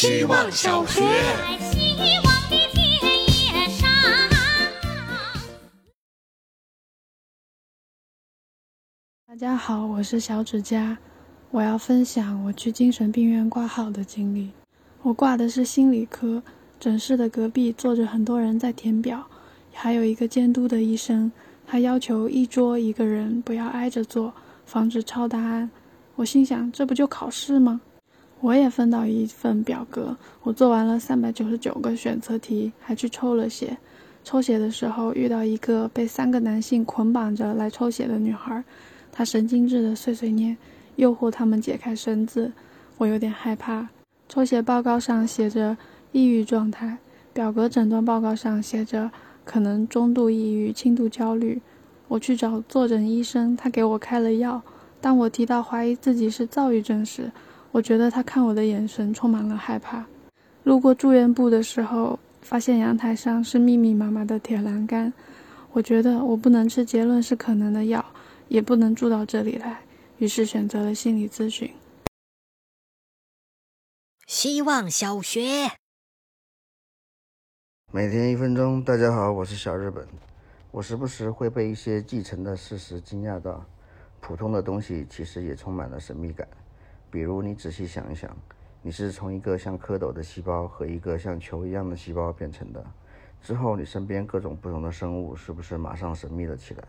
希望小学。希望的田野上。大家好，我是小指甲，我要分享我去精神病院挂号的经历。我挂的是心理科，诊室的隔壁坐着很多人在填表，还有一个监督的医生，他要求一桌一个人不要挨着坐，防止抄答案。我心想，这不就考试吗？我也分到一份表格，我做完了三百九十九个选择题，还去抽了血。抽血的时候遇到一个被三个男性捆绑着来抽血的女孩，她神经质的碎碎念，诱惑他们解开绳子。我有点害怕。抽血报告上写着抑郁状态，表格诊断报告上写着可能中度抑郁、轻度焦虑。我去找坐诊医生，他给我开了药。当我提到怀疑自己是躁郁症时，我觉得他看我的眼神充满了害怕。路过住院部的时候，发现阳台上是密密麻麻的铁栏杆。我觉得我不能吃结论是可能的药，也不能住到这里来，于是选择了心理咨询。希望小学。每天一分钟，大家好，我是小日本。我时不时会被一些继承的事实惊讶到，普通的东西其实也充满了神秘感。比如，你仔细想一想，你是从一个像蝌蚪的细胞和一个像球一样的细胞变成的，之后你身边各种不同的生物是不是马上神秘了起来？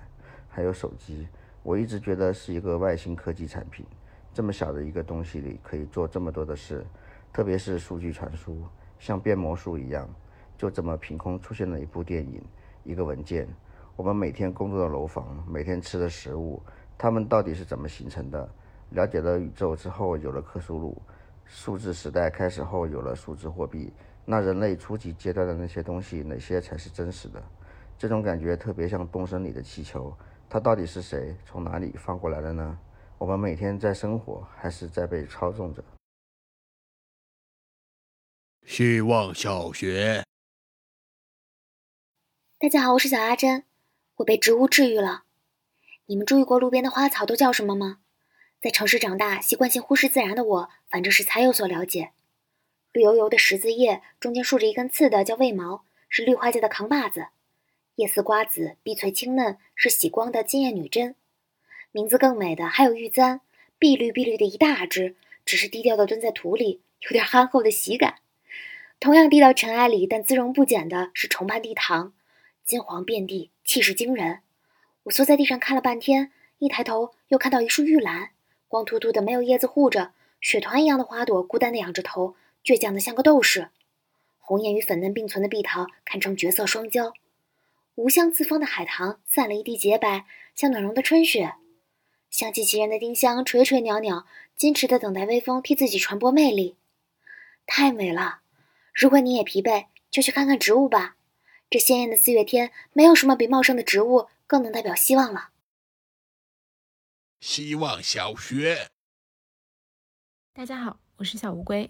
还有手机，我一直觉得是一个外星科技产品，这么小的一个东西里可以做这么多的事，特别是数据传输，像变魔术一样，就这么凭空出现了一部电影，一个文件。我们每天工作的楼房，每天吃的食物，它们到底是怎么形成的？了解了宇宙之后，有了克苏鲁；数字时代开始后，有了数字货币。那人类初级阶段的那些东西，哪些才是真实的？这种感觉特别像东升里的气球，它到底是谁从哪里放过来的呢？我们每天在生活，还是在被操纵着？希望小学。大家好，我是小阿珍，我被植物治愈了。你们注意过路边的花草都叫什么吗？在城市长大，习惯性忽视自然的我，反正是才有所了解。绿油油的十字叶，中间竖着一根刺的叫卫矛，是绿化界的扛把子；叶似瓜子，碧翠清嫩，是喜光的金叶女贞。名字更美的还有玉簪，碧绿碧绿的一大只，只是低调的蹲在土里，有点憨厚的喜感。同样低到尘埃里，但姿容不减的是重瓣地堂，金黄遍地，气势惊人。我缩在地上看了半天，一抬头又看到一束玉兰。光秃秃的，没有叶子护着，雪团一样的花朵孤单的仰着头，倔强的像个斗士。红艳与粉嫩并存的碧桃堪称绝色双骄，无香自芳的海棠散了一地洁白，像暖融的春雪。香气袭人的丁香垂垂袅袅，矜持的等待微风替自己传播魅力。太美了！如果你也疲惫，就去看看植物吧。这鲜艳的四月天，没有什么比茂盛的植物更能代表希望了。希望小学。大家好，我是小乌龟。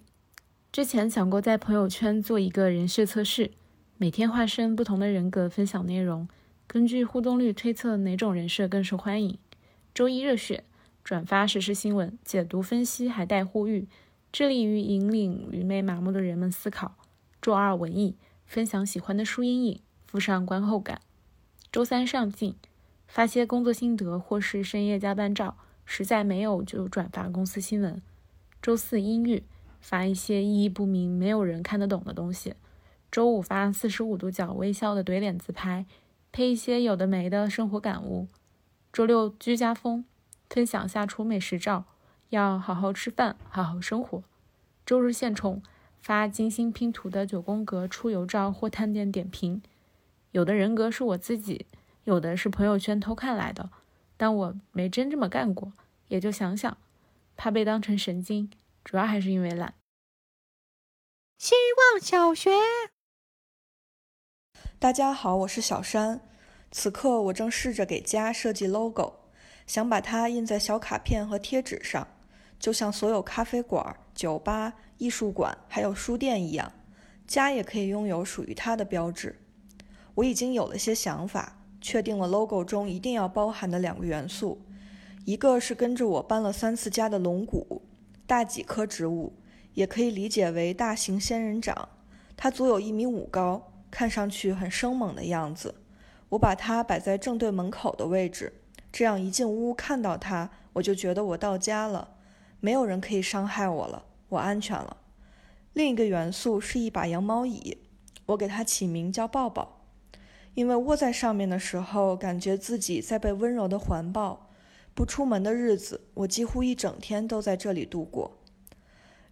之前想过在朋友圈做一个人设测试，每天化身不同的人格分享内容，根据互动率推测哪种人设更受欢迎。周一热血，转发实时新闻，解读分析还带呼吁，致力于引领愚昧麻木的人们思考。周二文艺，分享喜欢的书阴影，附上观后感。周三上进。发些工作心得或是深夜加班照，实在没有就转发公司新闻。周四阴郁，发一些意义不明、没有人看得懂的东西。周五发四十五度角微笑的怼脸自拍，配一些有的没的生活感悟。周六居家风，分享下厨美食照，要好好吃饭，好好生活。周日现充，发精心拼图的九宫格出游照或探店点评。有的人格是我自己。有的是朋友圈偷看来的，但我没真这么干过，也就想想，怕被当成神经，主要还是因为懒。希望小学。大家好，我是小山。此刻我正试着给家设计 logo，想把它印在小卡片和贴纸上，就像所有咖啡馆、酒吧、艺术馆还有书店一样，家也可以拥有属于它的标志。我已经有了些想法。确定了 logo 中一定要包含的两个元素，一个是跟着我搬了三次家的龙骨，大几棵植物，也可以理解为大型仙人掌。它足有一米五高，看上去很生猛的样子。我把它摆在正对门口的位置，这样一进屋看到它，我就觉得我到家了，没有人可以伤害我了，我安全了。另一个元素是一把羊毛椅，我给它起名叫抱抱，因为窝在上面的时候，感觉自己在被温柔的环抱。不出门的日子，我几乎一整天都在这里度过。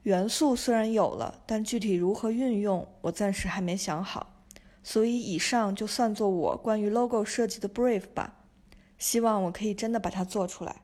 元素虽然有了，但具体如何运用，我暂时还没想好。所以以上就算作我关于 logo 设计的 brief 吧。希望我可以真的把它做出来。